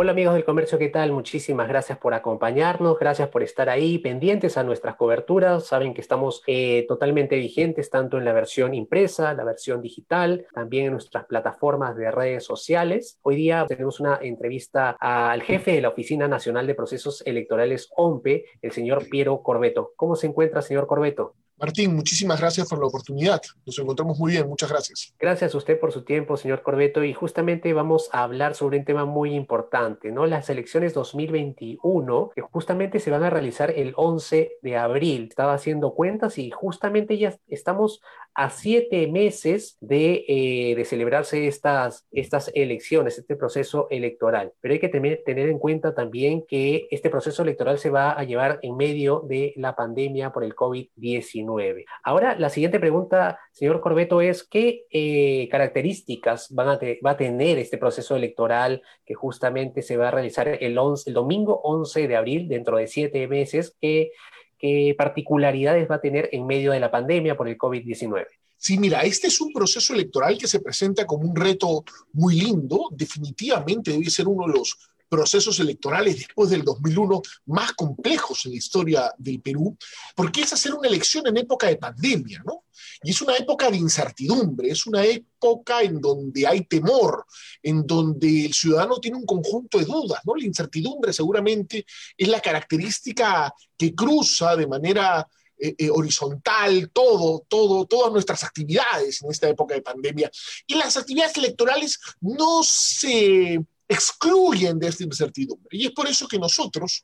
Hola amigos del comercio, ¿qué tal? Muchísimas gracias por acompañarnos, gracias por estar ahí pendientes a nuestras coberturas. Saben que estamos eh, totalmente vigentes tanto en la versión impresa, la versión digital, también en nuestras plataformas de redes sociales. Hoy día tenemos una entrevista al jefe de la Oficina Nacional de Procesos Electorales OMPE, el señor Piero Corbeto. ¿Cómo se encuentra, señor Corbeto? Martín, muchísimas gracias por la oportunidad. Nos encontramos muy bien, muchas gracias. Gracias a usted por su tiempo, señor Corbeto. Y justamente vamos a hablar sobre un tema muy importante, ¿no? Las elecciones 2021, que justamente se van a realizar el 11 de abril. Estaba haciendo cuentas y justamente ya estamos a siete meses de, eh, celebrarse estas, estas elecciones, este proceso electoral. Pero hay que tener, tener en cuenta también que este proceso electoral se va a llevar en medio de la pandemia por el COVID-19. Ahora, la siguiente pregunta, señor Corbeto, es qué eh, características va a tener este proceso electoral que justamente se va a realizar el, domingo 11 de abril, dentro de siete meses, qué particularidades va a tener en medio de la pandemia por el COVID-19. Sí, mira, este es un proceso electoral que se presenta como un reto muy lindo. Definitivamente debe ser uno de los procesos electorales después del 2001 más complejos en la historia del Perú, porque es hacer una elección en época de pandemia, ¿no? Y es una época de incertidumbre, es una época en donde hay temor, en donde el ciudadano tiene un conjunto de dudas, ¿no? La incertidumbre seguramente es la característica que cruza de manera eh, eh, horizontal todo, todo, todas nuestras actividades en esta época de pandemia. Y las actividades electorales no se excluyen de esta incertidumbre. Y es por eso que nosotros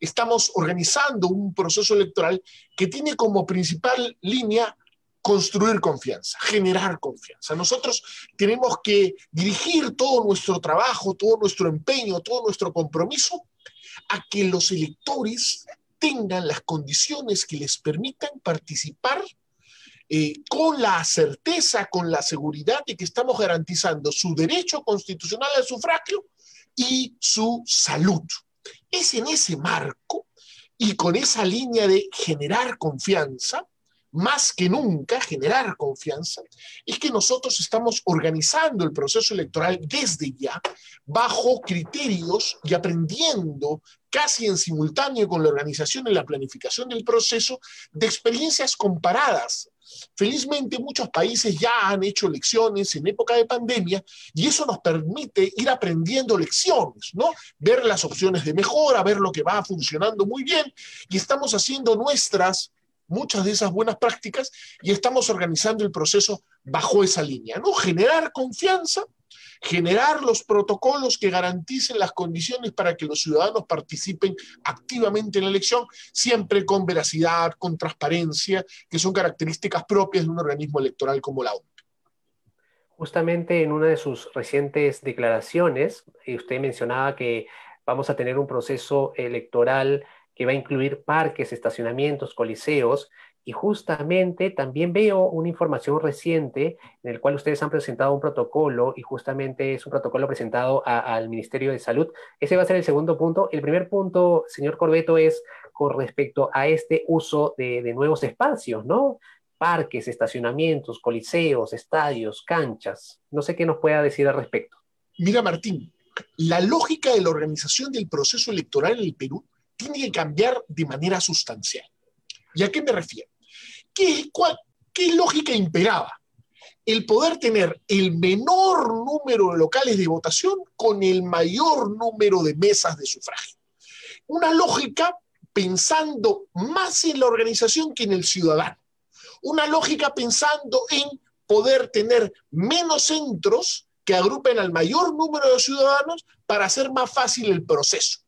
estamos organizando un proceso electoral que tiene como principal línea construir confianza, generar confianza. Nosotros tenemos que dirigir todo nuestro trabajo, todo nuestro empeño, todo nuestro compromiso a que los electores tengan las condiciones que les permitan participar eh, con la certeza, con la seguridad de que estamos garantizando su derecho constitucional al sufragio y su salud. Es en ese marco y con esa línea de generar confianza más que nunca generar confianza, es que nosotros estamos organizando el proceso electoral desde ya, bajo criterios y aprendiendo casi en simultáneo con la organización y la planificación del proceso de experiencias comparadas. Felizmente muchos países ya han hecho elecciones en época de pandemia y eso nos permite ir aprendiendo lecciones, ¿no? Ver las opciones de mejora, ver lo que va funcionando muy bien y estamos haciendo nuestras muchas de esas buenas prácticas y estamos organizando el proceso bajo esa línea, ¿no? Generar confianza, generar los protocolos que garanticen las condiciones para que los ciudadanos participen activamente en la elección, siempre con veracidad, con transparencia, que son características propias de un organismo electoral como la ONU. Justamente en una de sus recientes declaraciones, eh, usted mencionaba que vamos a tener un proceso electoral que va a incluir parques, estacionamientos, coliseos, y justamente también veo una información reciente en el cual ustedes han presentado un protocolo y justamente es un protocolo presentado al Ministerio de Salud. Ese va a ser el segundo punto. El primer punto, señor Corbeto, es con respecto a este uso de, de nuevos espacios, ¿no? Parques, estacionamientos, coliseos, estadios, canchas. No sé qué nos pueda decir al respecto. Mira, Martín, la lógica de la organización del proceso electoral en el Perú tiene que cambiar de manera sustancial. ¿Y a qué me refiero? ¿Qué, ¿Qué lógica imperaba? El poder tener el menor número de locales de votación con el mayor número de mesas de sufragio. Una lógica pensando más en la organización que en el ciudadano. Una lógica pensando en poder tener menos centros que agrupen al mayor número de ciudadanos para hacer más fácil el proceso.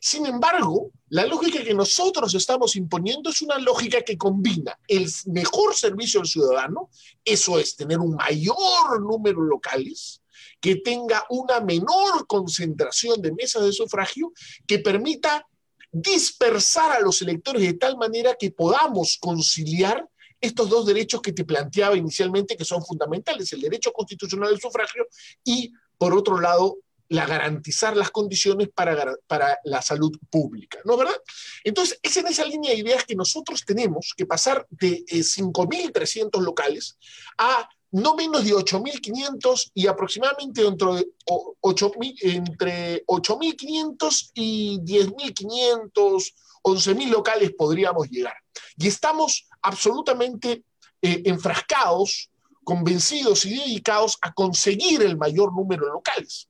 Sin embargo, la lógica que nosotros estamos imponiendo es una lógica que combina el mejor servicio al ciudadano, eso es tener un mayor número de locales, que tenga una menor concentración de mesas de sufragio, que permita dispersar a los electores de tal manera que podamos conciliar estos dos derechos que te planteaba inicialmente que son fundamentales, el derecho constitucional al sufragio y, por otro lado, la garantizar las condiciones para, para la salud pública, ¿no verdad? Entonces, es en esa línea de ideas que nosotros tenemos que pasar de 5.300 eh, locales a no menos de 8.500 y aproximadamente dentro de 8, entre 8.500 y 10.500, 11.000 locales podríamos llegar. Y estamos absolutamente eh, enfrascados, convencidos y dedicados a conseguir el mayor número de locales.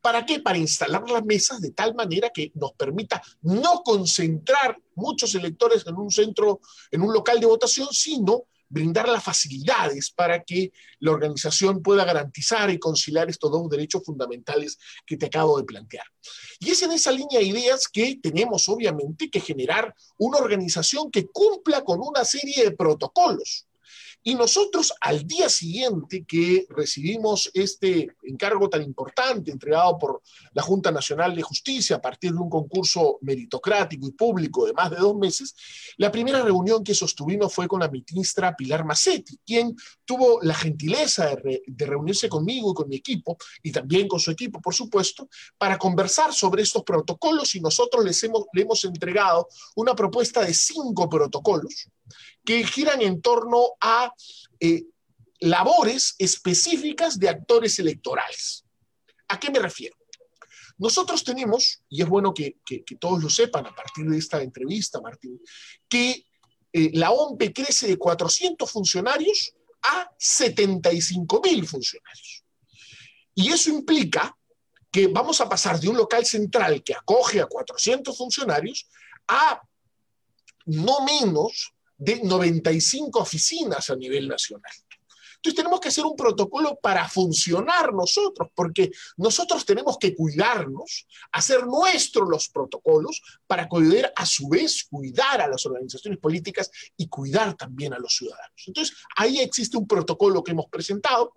¿Para qué? Para instalar las mesas de tal manera que nos permita no concentrar muchos electores en un centro, en un local de votación, sino brindar las facilidades para que la organización pueda garantizar y conciliar estos dos derechos fundamentales que te acabo de plantear. Y es en esa línea de ideas que tenemos obviamente que generar una organización que cumpla con una serie de protocolos y nosotros al día siguiente que recibimos este encargo tan importante entregado por la Junta Nacional de Justicia a partir de un concurso meritocrático y público de más de dos meses, la primera reunión que sostuvimos fue con la ministra Pilar Massetti, quien tuvo la gentileza de, reunirse conmigo y con mi equipo, y también con su equipo, por supuesto, para conversar sobre estos protocolos y nosotros les le hemos entregado una propuesta de cinco protocolos que giran en torno a eh, labores específicas de actores electorales. ¿A qué me refiero? Nosotros tenemos, y es bueno que, todos lo sepan a partir de esta entrevista, Martín, que eh, la OMP crece de 400 funcionarios a 75 mil funcionarios. Y eso implica que vamos a pasar de un local central que acoge a 400 funcionarios a no menos de 95 oficinas a nivel nacional. Entonces tenemos que hacer un protocolo para funcionar nosotros, porque nosotros tenemos que cuidarnos, hacer nuestros los protocolos para poder a su vez cuidar a las organizaciones políticas y cuidar también a los ciudadanos. Entonces ahí existe un protocolo que hemos presentado,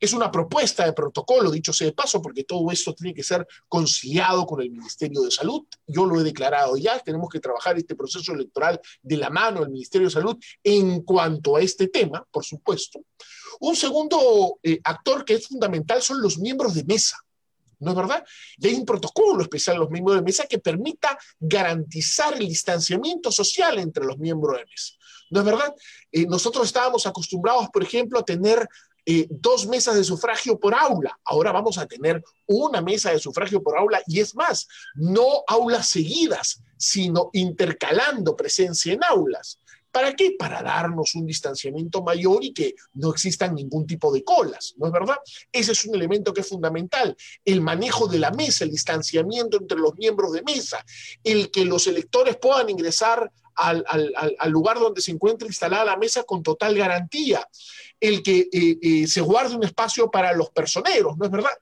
es una propuesta de protocolo, dicho sea de paso, porque todo esto tiene que ser conciliado con el Ministerio de Salud. Yo lo he declarado ya, tenemos que trabajar este proceso electoral de la mano del Ministerio de Salud en cuanto a este tema, por supuesto. Un segundo eh, actor que es fundamental son los miembros de mesa. ¿no es verdad? Y hay un protocolo especial los miembros de mesa que permita garantizar el distanciamiento social entre los miembros de mesa. ¿No es verdad? Eh, nosotros estábamos acostumbrados, por ejemplo, a tener eh, dos mesas de sufragio por aula. Ahora vamos a tener una mesa de sufragio por aula y es más, no aulas seguidas, sino intercalando presencia en aulas. ¿Para qué? Para darnos un distanciamiento mayor y que no existan ningún tipo de colas, ¿no es verdad? Ese es un elemento que es fundamental. El manejo de la mesa, el distanciamiento entre los miembros de mesa, el que los electores puedan ingresar al, lugar donde se encuentra instalada la mesa con total garantía, el que eh, eh, se guarde un espacio para los personeros, ¿no es verdad?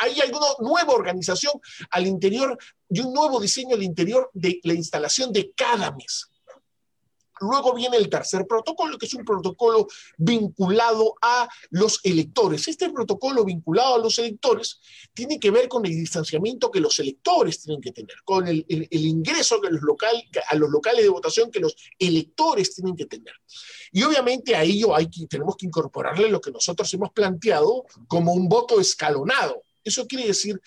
hay alguna nueva organización al interior y un nuevo diseño al interior de la instalación de cada mesa. Luego viene el tercer protocolo, que es un protocolo vinculado a los electores. Este protocolo vinculado a los electores tiene que ver con el distanciamiento que los electores tienen que tener, con el, ingreso a los locales de votación que los electores tienen que tener. Y obviamente a ello hay tenemos que incorporarle lo que nosotros hemos planteado como un voto escalonado. Eso quiere decir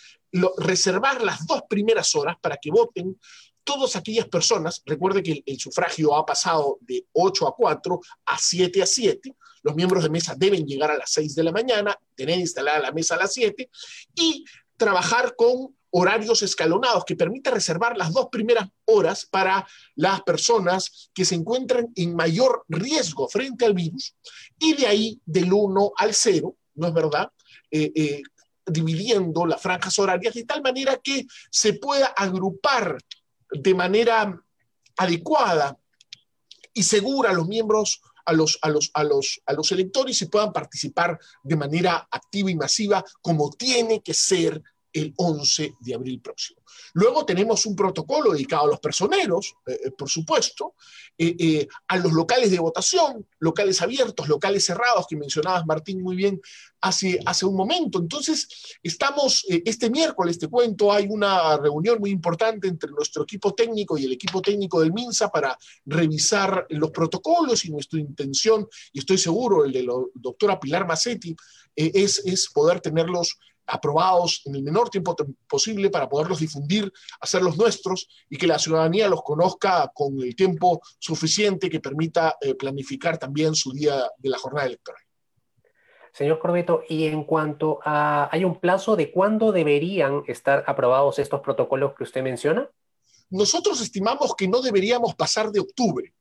reservar las dos primeras horas para que voten todas aquellas personas, recuerde que el, sufragio ha pasado de 8 a 4 a 7 a 7, los miembros de mesa deben llegar a las 6 de la mañana, tener instalada la mesa a las 7 y trabajar con horarios escalonados que permita reservar las dos primeras horas para las personas que se encuentran en mayor riesgo frente al virus y de ahí del 1 al 0, ¿no es verdad? Eh, eh, dividiendo las franjas horarias de tal manera que se pueda agrupar de manera adecuada y segura a los miembros, a los, a los, a los, a los electores y puedan participar de manera activa y masiva como tiene que ser el 11 de abril próximo. Luego tenemos un protocolo dedicado a los personeros, eh, eh, por supuesto, eh, a los locales de votación, locales abiertos, locales cerrados, que mencionabas, Martín, muy bien hace, un momento. Entonces, estamos, este miércoles, te cuento, hay una reunión muy importante entre nuestro equipo técnico y el equipo técnico del MINSA para revisar los protocolos y nuestra intención, y estoy seguro, el de la doctora Pilar Massetti, es, es poder tenerlos aprobados en el menor tiempo posible para poderlos difundir, hacerlos nuestros y que la ciudadanía los conozca con el tiempo suficiente que permita eh, planificar también su día de la jornada electoral. Señor Corbeto, y en cuanto a, ¿hay un plazo de cuándo deberían estar aprobados estos protocolos que usted menciona? Nosotros estimamos que no deberíamos pasar de octubre.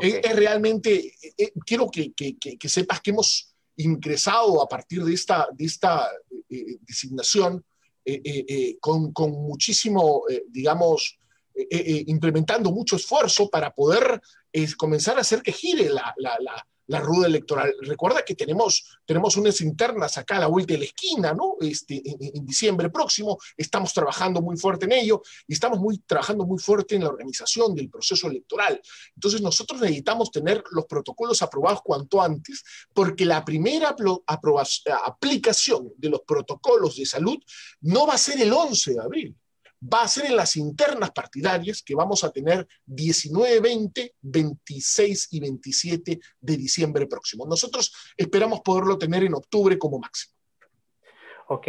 Es, realmente, eh, quiero que, que sepas que hemos ingresado a partir de esta, esta eh, designación eh, eh, con, muchísimo, digamos, implementando mucho esfuerzo para poder comenzar a hacer que gire la rueda electoral. Recuerda que tenemos, tenemos unas internas acá a la vuelta de la esquina, ¿no? Este, en, diciembre próximo, estamos trabajando muy fuerte en ello y estamos muy, trabajando muy fuerte en la organización del proceso electoral. Entonces nosotros necesitamos tener los protocolos aprobados cuanto antes, porque la primera aplicación de los protocolos de salud no va a ser el 11 de abril va a ser en las internas partidarias que vamos a tener 19, 20, 26 y 27 de diciembre próximo. Nosotros esperamos poderlo tener en octubre como máximo. Ok.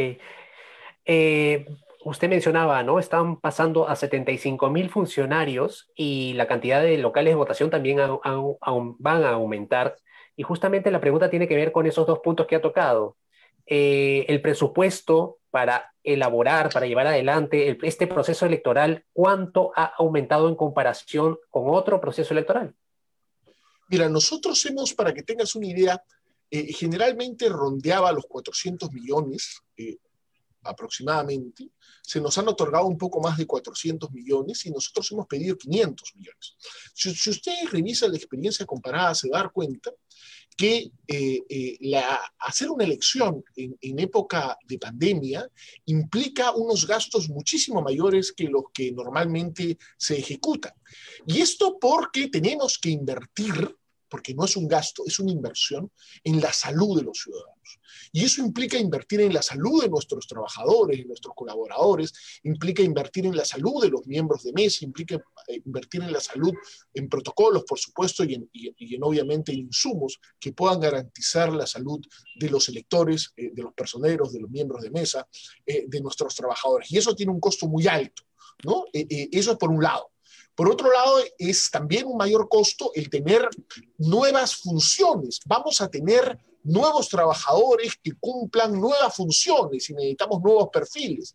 Eh, usted mencionaba, ¿no? Están pasando a 75 mil funcionarios y la cantidad de locales de votación también van a aumentar. Y justamente la pregunta tiene que ver con esos dos puntos que ha tocado. Eh, el presupuesto para elaborar, para llevar adelante este proceso electoral, ¿cuánto ha aumentado en comparación con otro proceso electoral? Mira, nosotros hemos, para que tengas una idea, eh, generalmente rondeaba los 400 millones eh, aproximadamente. Se nos han otorgado un poco más de 400 millones y nosotros hemos pedido 500 millones. Si, si usted revisa la experiencia comparada, se dar cuenta que eh, eh, la, hacer una elección en, en, época de pandemia implica unos gastos muchísimo mayores que los que normalmente se ejecutan. Y esto porque tenemos que invertir, porque no es un gasto, es una inversión en la salud de los ciudadanos. Y eso implica invertir en la salud de nuestros trabajadores, de nuestros colaboradores, implica invertir en la salud de los miembros de mesa, implica eh, invertir en la salud, en protocolos, por supuesto, y en, y en obviamente insumos que puedan garantizar la salud de los electores, eh, de los personeros, de los miembros de mesa, eh, de nuestros trabajadores. Y eso tiene un costo muy alto, ¿no? eso es por un lado. Por otro lado, es también un mayor costo el tener nuevas funciones. Vamos a tener nuevos trabajadores que cumplan nuevas funciones y necesitamos nuevos perfiles.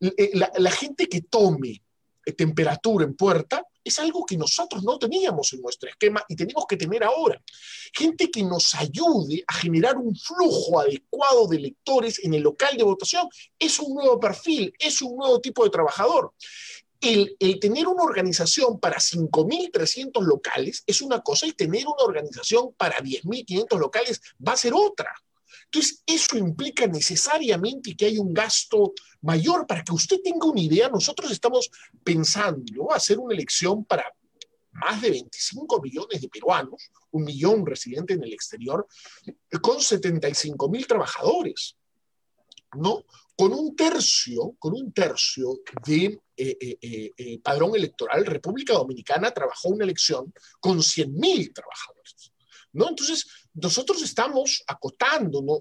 Eh, la, gente que tome eh, temperatura en puerta es algo que nosotros no teníamos en nuestro esquema y tenemos que tener ahora. Gente que nos ayude a generar un flujo adecuado de lectores en el local de votación es un nuevo perfil, es un nuevo tipo de trabajador el, tener una organización para 5.300 locales es una cosa y tener una organización para 10.500 locales va a ser otra. Entonces, eso implica necesariamente que hay un gasto mayor. Para que usted tenga una idea, nosotros estamos pensando hacer una elección para más de 25 millones de peruanos, un millón residentes en el exterior, con 75 mil trabajadores, ¿no? Con un tercio, con un tercio de eh, eh, eh, padrón electoral, República Dominicana trabajó una elección con 100.000 trabajadores. ¿no? Entonces, nosotros estamos acotando ¿no?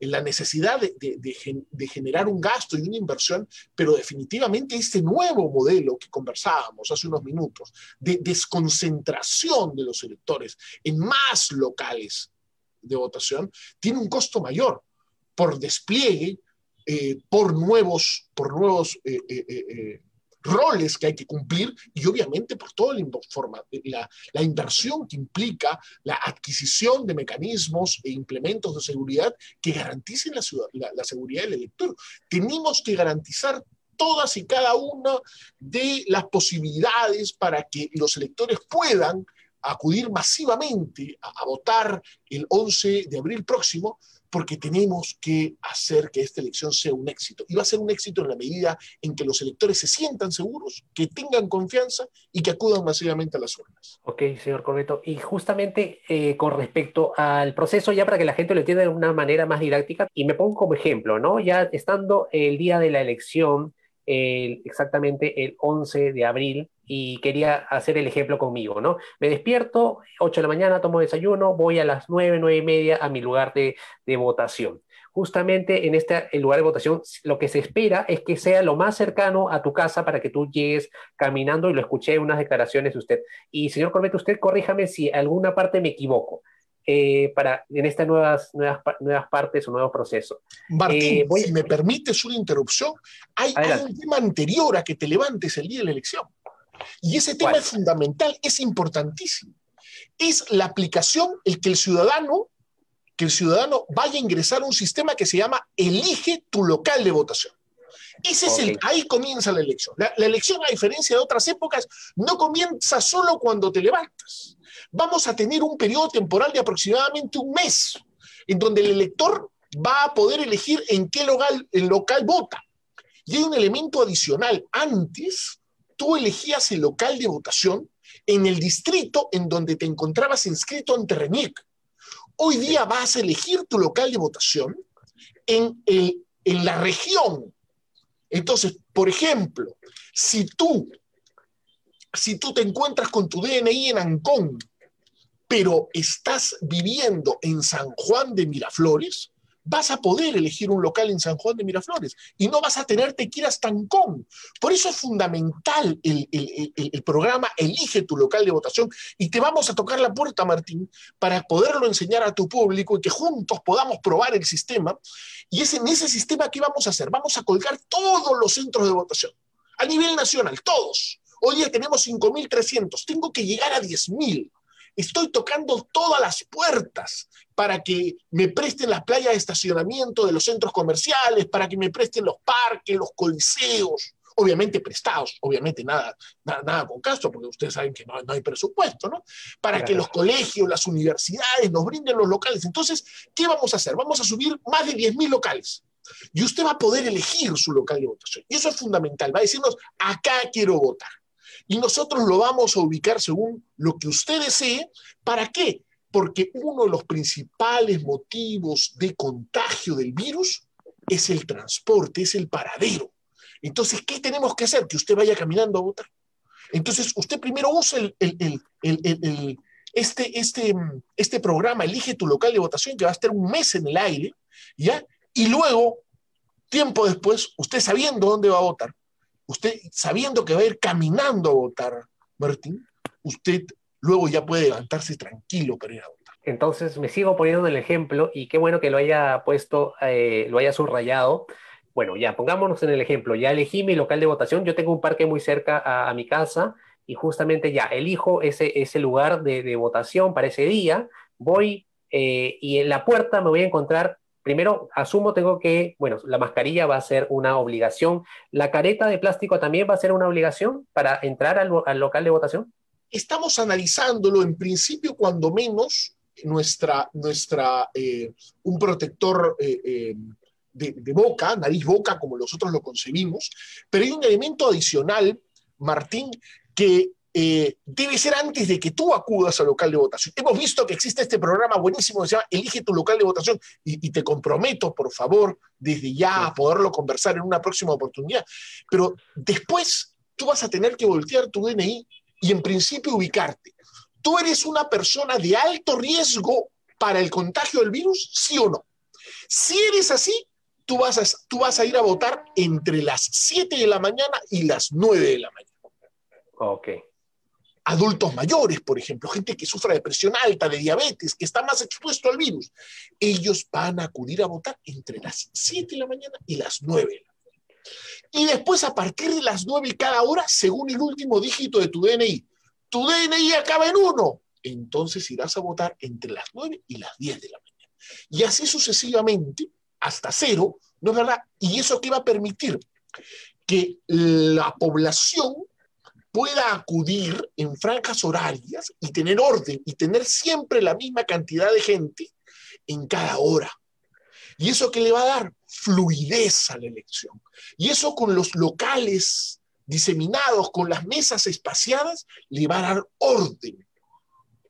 la necesidad de, de, generar un gasto y una inversión, pero definitivamente este nuevo modelo que conversábamos hace unos minutos, de desconcentración de los electores en más locales de votación, tiene un costo mayor por despliegue, eh, por nuevos, por nuevos eh, eh, roles que hay que cumplir y obviamente por toda la, inversión que implica la adquisición de mecanismos e implementos de seguridad que garanticen la, la seguridad del elector. Tenemos que garantizar todas y cada una de las posibilidades para que los electores puedan acudir masivamente a, a votar el 11 de abril próximo, porque tenemos que hacer que esta elección sea un éxito. Y va a ser un éxito en la medida en que los electores se sientan seguros, que tengan confianza y que acudan masivamente a las urnas. Ok, señor Corbeto. Y justamente eh, con respecto al proceso, ya para que la gente lo entienda de una manera más didáctica, y me pongo como ejemplo, ¿no? Ya estando el día de la elección, el, exactamente el 11 de abril, y quería hacer el ejemplo conmigo, ¿no? Me despierto, 8 de la mañana, tomo desayuno, voy a las 9, 9 y media a mi lugar de, de votación. Justamente en este el lugar de votación, lo que se espera es que sea lo más cercano a tu casa para que tú llegues caminando, y lo escuché en unas declaraciones de usted. Y señor Corbett, usted corríjame si alguna parte me equivoco. Eh, para, en estas nuevas, nuevas, nuevas partes o nuevos procesos. Martín, eh, voy... si me permites una interrupción, hay, hay, un tema anterior a que te levantes el día de la elección. Y ese tema ¿Cuál? es fundamental, es importantísimo. Es la aplicación, el que el ciudadano, que el ciudadano vaya a ingresar a un sistema que se llama Elige tu local de votación. Ese okay. es el, ahí comienza la elección. La, la, elección, a diferencia de otras épocas, no comienza solo cuando te levantas. Vamos a tener un periodo temporal de aproximadamente un mes, en donde el elector va a poder elegir en qué local, el local vota. Y hay un elemento adicional. Antes, tú elegías el local de votación en el distrito en donde te encontrabas inscrito ante RENIEC. Hoy día vas a elegir tu local de votación en, el, en la región. Entonces, por ejemplo, si tú, si tú te encuentras con tu DNI en Ancón, pero estás viviendo en San Juan de Miraflores, vas a poder elegir un local en San Juan de Miraflores y no vas a tenerte que ir hasta. Por eso es fundamental el, el, programa Elige tu local de votación y te vamos a tocar la puerta, Martín, para poderlo enseñar a tu público y que juntos podamos probar el sistema. Y es en ese sistema que vamos a hacer. Vamos a colgar todos los centros de votación a nivel nacional, todos. Hoy día tenemos 5.300, tengo que llegar a 10.000 estoy tocando todas las puertas para que me presten las playas de estacionamiento de los centros comerciales, para que me presten los parques, los coliseos, obviamente prestados, obviamente nada, nada, nada con caso, porque ustedes saben que no, no hay presupuesto, ¿no? Para claro. que los colegios, las universidades nos brinden los locales. Entonces, ¿qué vamos a hacer? Vamos a subir más de 10.000 locales. Y usted va a poder elegir su local de votación. Y eso es fundamental. Va a decirnos, acá quiero votar y nosotros lo vamos a ubicar según lo que usted desee. ¿Para qué? Porque uno de los principales motivos de contagio del virus es el transporte, es el paradero. Entonces, ¿qué tenemos que hacer? Que usted vaya caminando a votar. Entonces, usted primero usa este, este, este programa, elige tu local de votación, que va a estar un mes en el aire, ¿ya? Y luego, tiempo después, usted sabiendo dónde va a votar, usted sabiendo que va a ir caminando a votar, Martín, usted luego ya puede levantarse tranquilo para ir a votar. Entonces me sigo poniendo el ejemplo y qué bueno que lo haya puesto, eh, lo haya subrayado. Bueno, ya pongámonos en el ejemplo, ya elegí mi local de votación, yo tengo un parque muy cerca a, mi casa y justamente ya elijo ese, ese lugar de, de votación para ese día, voy eh, y en la puerta me voy a encontrar primero asumo tengo que, bueno, la mascarilla va a ser una obligación. ¿La careta de plástico también va a ser una obligación para entrar al, al local de votación? Estamos analizándolo en principio, cuando menos, nuestra, nuestra eh, un protector eh, eh, de, de, boca, nariz boca, como nosotros lo concebimos, pero hay un elemento adicional, Martín, que eh, debe ser antes de que tú acudas al local de votación. Hemos visto que existe este programa buenísimo que se llama Elige tu local de votación y, y te comprometo, por favor, desde ya a poderlo conversar en una próxima oportunidad. Pero después tú vas a tener que voltear tu DNI y en principio ubicarte. ¿Tú eres una persona de alto riesgo para el contagio del virus? ¿Sí o no? Si eres así, tú vas a, tú vas a ir a votar entre las 7 de la mañana y las 9 de la mañana. Ok adultos mayores, por ejemplo, gente que sufra de presión alta, de diabetes, que está más expuesto al virus, ellos van a acudir a votar entre las 7 de la mañana y las 9 de la mañana. Y después, a partir de las 9 cada hora, según el último dígito de tu DNI, tu DNI acaba en 1, entonces irás a votar entre las 9 y las 10 de la mañana. Y así sucesivamente, hasta cero, ¿no es verdad? Y eso que va a permitir que la población pueda acudir en franjas horarias y tener orden y tener siempre la misma cantidad de gente en cada hora. ¿Y eso que le va a dar? Fluidez a la elección. Y eso con los locales diseminados, con las mesas espaciadas, le va a dar orden.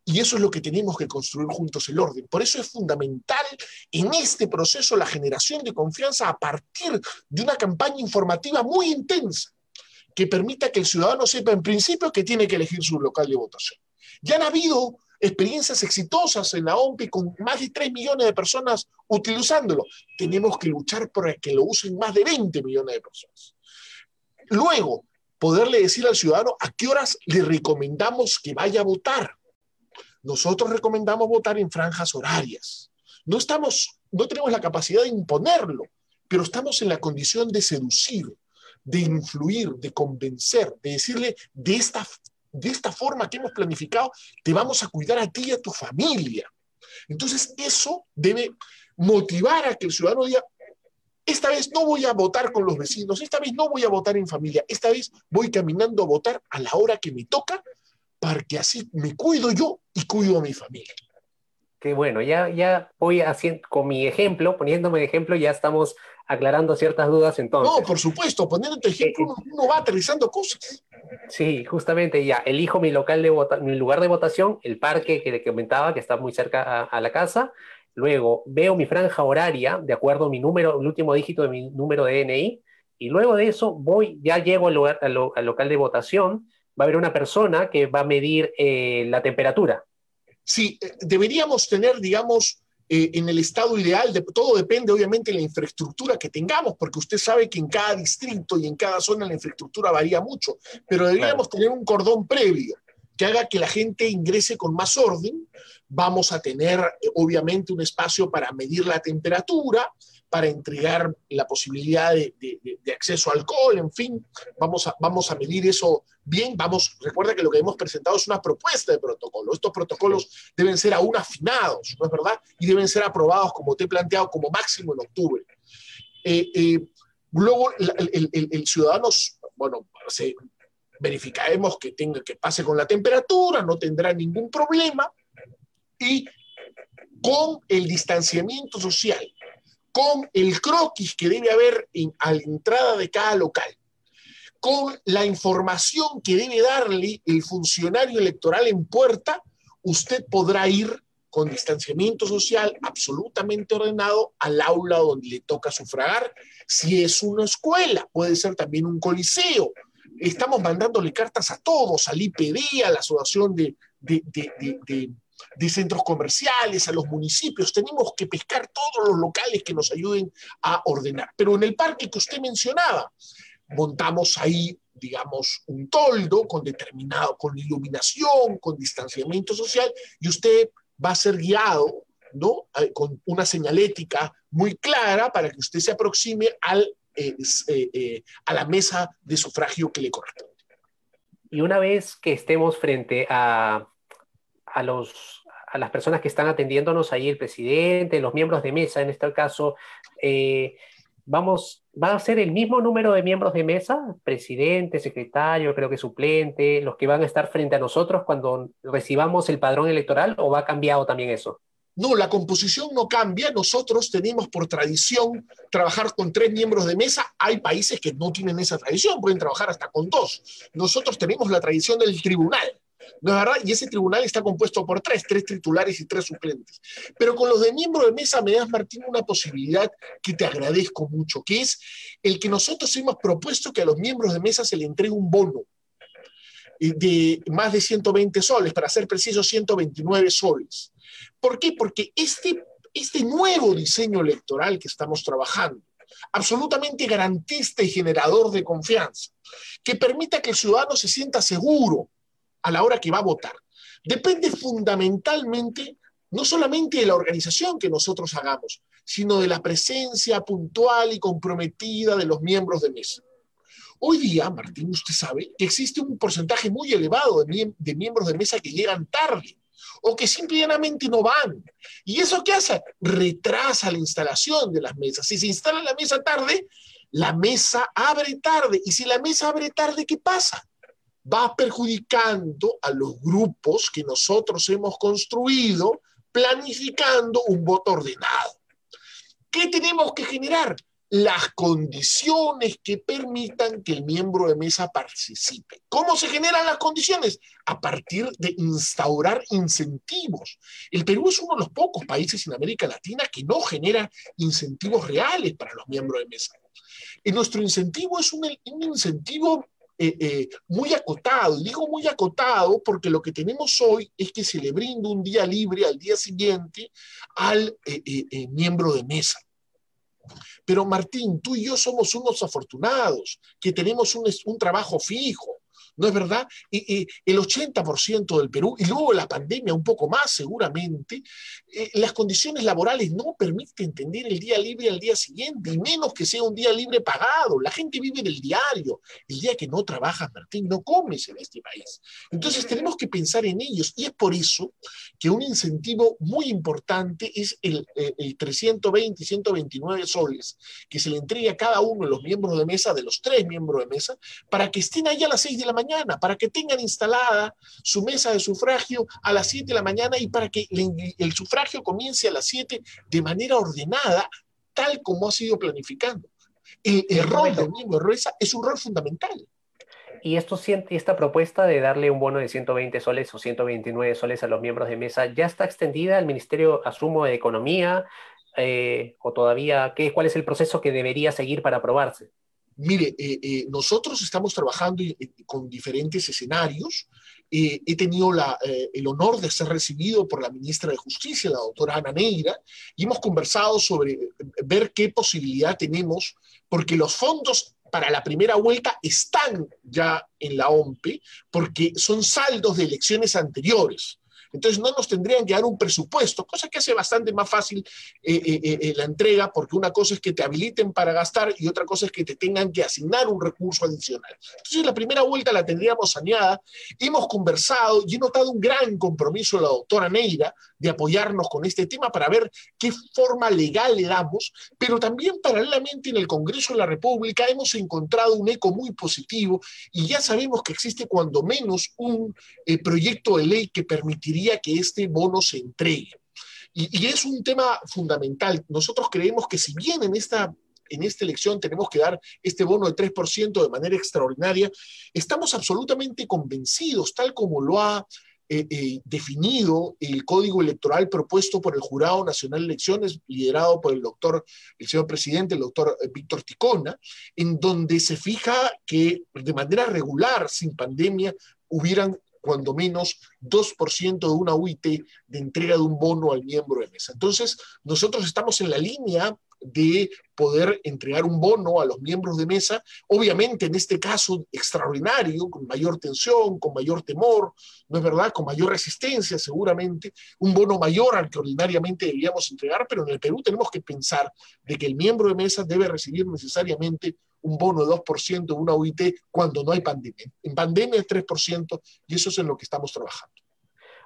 Y eso es lo que tenemos que construir juntos el orden. Por eso es fundamental en este proceso la generación de confianza a partir de una campaña informativa muy intensa que permita que el ciudadano sepa en principio que tiene que elegir su local de votación. Ya han habido experiencias exitosas en la OMPI con más de 3 millones de personas utilizándolo. Tenemos que luchar por que lo usen más de 20 millones de personas. Luego, poderle decir al ciudadano a qué horas le recomendamos que vaya a votar. Nosotros recomendamos votar en franjas horarias. No estamos, no tenemos la capacidad de imponerlo, pero estamos en la condición de seducir, de influir, de convencer, de decirle de esta, de esta forma que hemos planificado, te vamos a cuidar a ti y a tu familia. Entonces, eso debe motivar a que el ciudadano diga, esta vez no voy a votar con los vecinos, esta vez no voy a votar en familia, esta vez voy caminando a votar a la hora que me toca para que así me cuido yo y cuido a mi familia. Qué bueno, ya, ya voy haciendo, con mi ejemplo, poniéndome de ejemplo, ya estamos aclarando ciertas dudas entonces. No, por supuesto, poniéndote ejemplo, eh, uno va aterrizando cosas. Sí, justamente ya, elijo mi local de mi lugar de votación, el parque que le comentaba, que está muy cerca a, la casa, luego veo mi franja horaria, de acuerdo a mi número, el último dígito de mi número de DNI, y luego de eso voy, ya llego al, lugar, al local de votación, va a haber una persona que va a medir eh, la temperatura. Sí, eh, deberíamos tener, digamos, eh, en el estado ideal, de, todo depende obviamente de la infraestructura que tengamos, porque usted sabe que en cada distrito y en cada zona la infraestructura varía mucho, pero deberíamos tener un cordón previo que haga que la gente ingrese con más orden. Vamos a tener obviamente un espacio para medir la temperatura, para entregar la posibilidad de, acceso a alcohol, en fin, vamos a, vamos a medir eso bien. Vamos, recuerda que lo que hemos presentado es una propuesta de protocolo. Estos protocolos deben ser aún afinados, ¿no es verdad? Y deben ser aprobados, como te he planteado, como máximo en octubre. Eh, eh, luego, el, ciudadano, bueno, verificaremos que, tenga, que pase con la temperatura, no tendrá ningún problema. Y con el distanciamiento social con el croquis que debe haber a la entrada de cada local, con la información que debe darle el funcionario electoral en puerta, usted podrá ir con distanciamiento social absolutamente ordenado al aula donde le toca sufragar. Si es una escuela, puede ser también un coliseo. Estamos mandándole cartas a todos, al IPD, a la Asociación de, de de centros comerciales, a los municipios. Tenemos que pescar todos los locales que nos ayuden a ordenar. Pero en el parque que usted mencionaba, montamos ahí, digamos, un toldo con determinado, con iluminación, con distanciamiento social, y usted va a ser guiado, ¿no? Eh, con una señalética muy clara para que usted se aproxime al, eh, eh, a la mesa de sufragio que le corresponde. Y una vez que estemos frente a a, los, a las personas que están atendiéndonos ahí, el presidente, los miembros de mesa, en este caso, eh, vamos, va a ser el mismo número de miembros de mesa, presidente, secretario, creo que suplente, los que van a estar frente a nosotros cuando recibamos el padrón electoral o va cambiado también eso? No, la composición no cambia. Nosotros tenemos por tradición trabajar con tres miembros de mesa. Hay países que no tienen esa tradición, pueden trabajar hasta con dos. Nosotros tenemos la tradición del tribunal. ¿No es verdad? Y ese tribunal está compuesto por tres, tres titulares y tres suplentes. Pero con los de miembro de mesa me das, Martín, una posibilidad que te agradezco mucho, que es el que nosotros hemos propuesto que a los miembros de mesa se le entregue un bono de más de 120 soles, para ser preciso, 129 soles. ¿Por qué? Porque este, este nuevo diseño electoral que estamos trabajando, absolutamente garantista y generador de confianza, que permita que el ciudadano se sienta seguro, a la hora que va a votar. Depende fundamentalmente no solamente de la organización que nosotros hagamos, sino de la presencia puntual y comprometida de los miembros de mesa. Hoy día, Martín, usted sabe que existe un porcentaje muy elevado de, miembros de mesa que llegan tarde o que simplemente no van. ¿Y eso qué hace? Retrasa la instalación de las mesas. Si se instala la mesa tarde, la mesa abre tarde. Y si la mesa abre tarde, ¿qué pasa? Va perjudicando a los grupos que nosotros hemos construido planificando un voto ordenado. ¿Qué tenemos que generar? las condiciones que permitan que el miembro de mesa participe. ¿Cómo se generan las condiciones? A partir de instaurar incentivos. El Perú es uno de los pocos países en América Latina que no genera incentivos reales para los miembros de mesa. Y nuestro incentivo es un, incentivo eh, eh, muy acotado. digo muy acotado porque lo que tenemos hoy es que se le brinda un día libre al día siguiente al eh, miembro de mesa. Pero Martín, tú y yo somos unos afortunados, que tenemos un, un trabajo fijo, ¿no es verdad? Y, el 80% del Perú, y luego la pandemia un poco más seguramente, eh, las condiciones laborales no permiten tener el día libre al día siguiente, y menos que sea un día libre pagado. La gente vive del diario. El día que no trabajas, Martín, no comes en este país. Entonces tenemos que pensar en ellos, y es por eso que un incentivo muy importante es el, eh, el 320 y 129 soles que se le entrega a cada uno de los miembros de mesa, de los tres miembros de mesa, para que estén ahí a las 6 de la mañana para que tengan instalada su mesa de sufragio a las 7 de la mañana y para que el, sufragio comience a las 7 de manera ordenada, tal como ha sido planificando. El, rol del miembro Ruesa es un rol fundamental. Y esto, esta propuesta de darle un bono de 120 soles o 129 soles a los miembros de mesa ya está extendida al Ministerio, asumo, de Economía, eh, o todavía, ¿qué, ¿cuál es el proceso que debería seguir para aprobarse? Mire, eh, eh, nosotros estamos trabajando con diferentes escenarios. Eh, he tenido el honor de ser recibido por la ministra de Justicia, la doctora Ana Neira, y hemos conversado sobre ver qué posibilidad tenemos, porque los fondos para la primera vuelta están ya en la OMPE, porque son saldos de elecciones anteriores. Entonces no nos tendrían que dar un presupuesto, cosa que hace bastante más fácil eh, eh, eh, la entrega, porque una cosa es que te habiliten para gastar y otra cosa es que te tengan que asignar un recurso adicional. Entonces la primera vuelta la tendríamos saneada, hemos conversado y he notado un gran compromiso de la doctora Neira de apoyarnos con este tema para ver qué forma legal le damos, pero también paralelamente en el Congreso de la República hemos encontrado un eco muy positivo y ya sabemos que existe cuando menos un proyecto de ley que permitiría que este bono se entregue. Y, es un tema fundamental. Nosotros creemos que si bien en esta en esta elección tenemos que dar este bono de 3% de manera extraordinaria, estamos absolutamente convencidos, tal como lo ha eh, eh, definido el código electoral propuesto por el Jurado Nacional de Elecciones, liderado por el doctor, el señor presidente, el doctor eh, Víctor Ticona, en donde se fija que de manera regular, sin pandemia, hubieran cuando menos 2% de una UIT de entrega de un bono al miembro de mesa. Entonces, nosotros estamos en la línea de poder entregar un bono a los miembros de mesa, obviamente en este caso extraordinario, con mayor tensión, con mayor temor, ¿no es verdad? Con mayor resistencia seguramente, un bono mayor al que ordinariamente debíamos entregar, pero en el Perú tenemos que pensar de que el miembro de mesa debe recibir necesariamente un bono de 2% de una UIT cuando no hay pandemia. En pandemia es 3% y eso es en lo que estamos trabajando.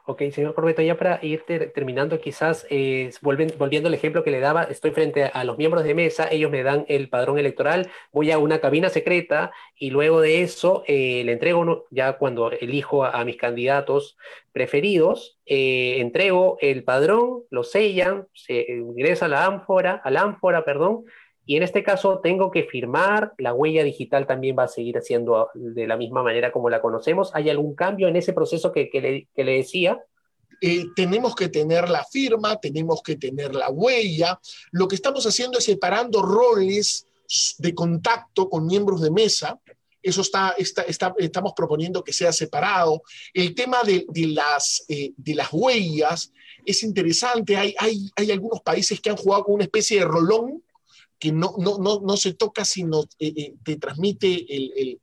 Ok, señor Corbeto, ya para ir terminando, quizás eh, volviendo al ejemplo que le daba, estoy frente a los miembros de mesa, ellos me dan el padrón electoral, voy a una cabina secreta y luego de eso eh, le entrego, ya cuando elijo a, mis candidatos preferidos, eh, entrego el padrón, lo sellan, se ingresa a la ánfora, a la ánfora, perdón, y en este caso tengo que firmar, la huella digital también va a seguir siendo de la misma manera como la conocemos. ¿Hay algún cambio en ese proceso que, le, decía? Eh, tenemos que tener la firma, tenemos que tener la huella. Lo que estamos haciendo es separando roles de contacto con miembros de mesa. Eso está, está, estamos proponiendo que sea separado. El tema de, las, eh, de las huellas es interesante. Hay, hay, hay algunos países que han jugado con una especie de rolón que no, no, no, no se toca, sino eh, eh, te transmite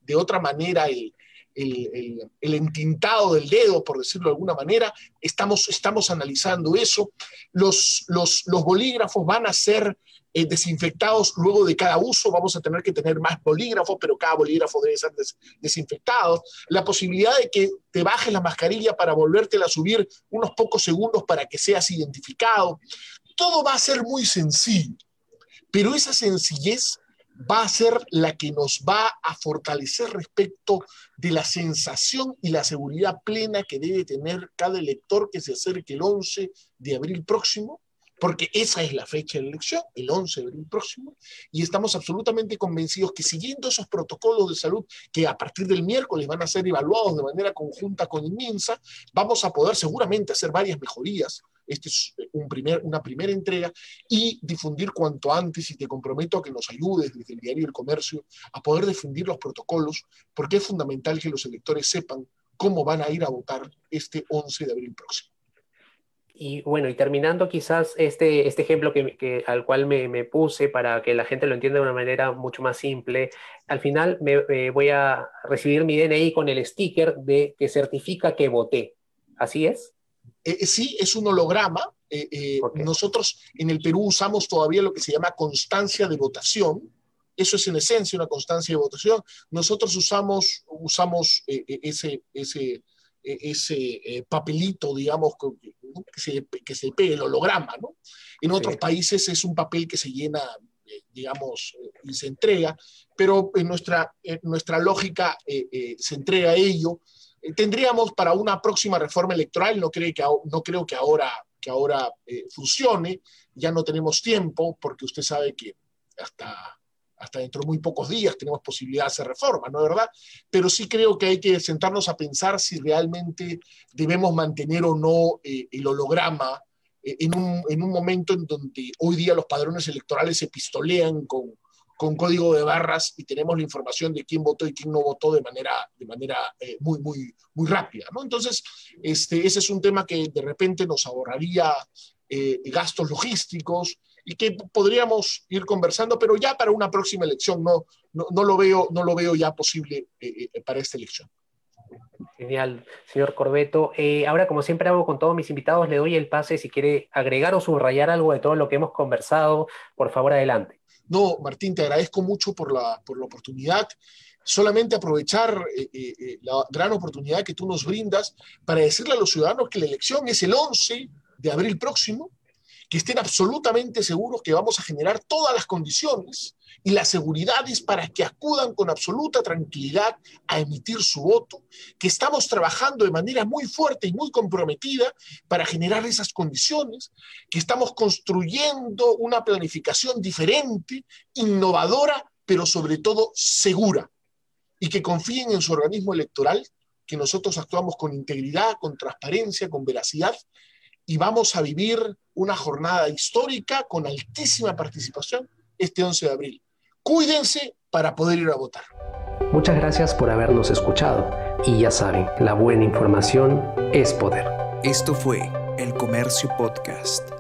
de otra manera el, el, el, entintado del dedo, por decirlo de alguna manera. Estamos, estamos analizando eso. Los, los, los bolígrafos van a ser eh, desinfectados luego de cada uso. Vamos a tener que tener más bolígrafos, pero cada bolígrafo debe ser desinfectado. La posibilidad de que te bajes la mascarilla para volvértela a subir unos pocos segundos para que seas identificado. Todo va a ser muy sencillo pero esa sencillez va a ser la que nos va a fortalecer respecto de la sensación y la seguridad plena que debe tener cada elector que se acerque el 11 de abril próximo, porque esa es la fecha de elección, el 11 de abril próximo, y estamos absolutamente convencidos que siguiendo esos protocolos de salud que a partir del miércoles van a ser evaluados de manera conjunta con Inmensa, vamos a poder seguramente hacer varias mejorías este es un primer, una primera entrega, y difundir cuanto antes, y te comprometo a que nos ayudes desde el diario El Comercio a poder difundir los protocolos, porque es fundamental que los electores sepan cómo van a ir a votar este 11 de abril próximo. Y bueno, y terminando quizás este, este ejemplo que, al cual me, puse para que la gente lo entienda de una manera mucho más simple, al final me, voy a recibir mi DNI con el sticker de que certifica que voté. ¿Así es? Eh, eh, sí, es un holograma. Eh, nosotros en el Perú usamos todavía lo que se llama constancia de votación. Eso es en esencia una constancia de votación. Nosotros usamos, usamos ese, ese, ese papelito, digamos, que, se, que se pegue el holograma. ¿no? En otros países es un papel que se llena digamos, y se entrega, pero en nuestra, en nuestra lógica se entrega ello tendríamos para una próxima reforma electoral, no creo que, no creo que ahora, que ahora eh, funcione, ya no tenemos tiempo, porque usted sabe que hasta, hasta dentro de muy pocos días tenemos posibilidad de hacer reforma, ¿no es verdad? Pero sí creo que hay que sentarnos a pensar si realmente debemos mantener o no eh, el holograma en un, en un momento en donde hoy día los padrones electorales se pistolean con, con código de barras y tenemos la información de quién votó y quién no votó de manera, de manera eh, muy, muy, muy rápida. ¿no? Entonces, este, ese es un tema que de repente nos ahorraría eh, gastos logísticos y que podríamos ir conversando, pero ya para una próxima elección no, no, lo, veo, no lo veo ya posible eh, para esta elección. Genial, señor Corbeto. ahora, como siempre hago con todos mis invitados, le doy el pase si quiere agregar o subrayar algo de todo lo que hemos conversado. Por favor, adelante. No, Martín, te agradezco mucho por la, por la oportunidad. Solamente aprovechar eh, eh, eh, la gran oportunidad que tú nos brindas para decirle a los ciudadanos que la elección es el 11 de abril próximo, que estén absolutamente seguros que vamos a generar todas las condiciones y las seguridades para que acudan con absoluta tranquilidad a emitir su voto, que estamos trabajando de manera muy fuerte y muy comprometida para generar esas condiciones, que estamos construyendo una planificación diferente, innovadora, pero sobre todo segura, y que confíen en su organismo electoral, que nosotros actuamos con integridad, con transparencia, con veracidad, y vamos a vivir una jornada histórica con altísima participación este 11 de abril. Cuídense para poder ir a votar. Muchas gracias por habernos escuchado y ya saben, la buena información es poder. Esto fue El Comercio Podcast.